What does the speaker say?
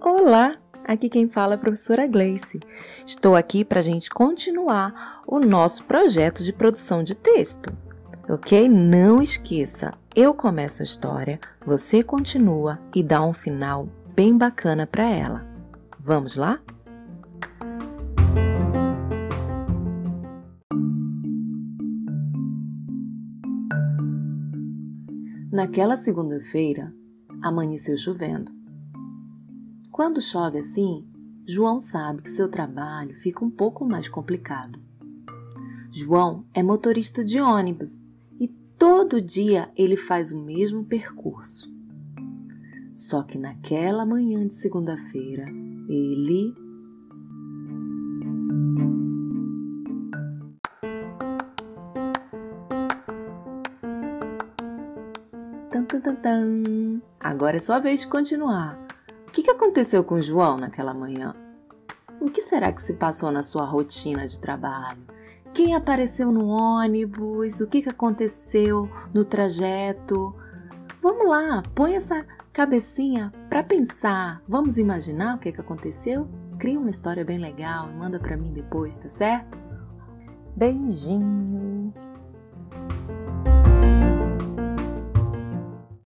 Olá, aqui quem fala é a professora Gleice. Estou aqui para a gente continuar o nosso projeto de produção de texto. Ok? Não esqueça, eu começo a história, você continua e dá um final bem bacana para ela. Vamos lá? Naquela segunda-feira, amanheceu chovendo. Quando chove assim, João sabe que seu trabalho fica um pouco mais complicado. João é motorista de ônibus e todo dia ele faz o mesmo percurso. Só que naquela manhã de segunda-feira, ele Tan. Agora é sua vez de continuar. O que aconteceu com o João naquela manhã? O que será que se passou na sua rotina de trabalho? Quem apareceu no ônibus? O que aconteceu no trajeto? Vamos lá, põe essa cabecinha para pensar. Vamos imaginar o que Cria uma história bem legal e manda para mim depois, tá certo? Beijinho!